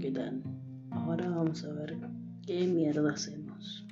¿Qué tal? Ahora vamos a ver qué mierda hacemos.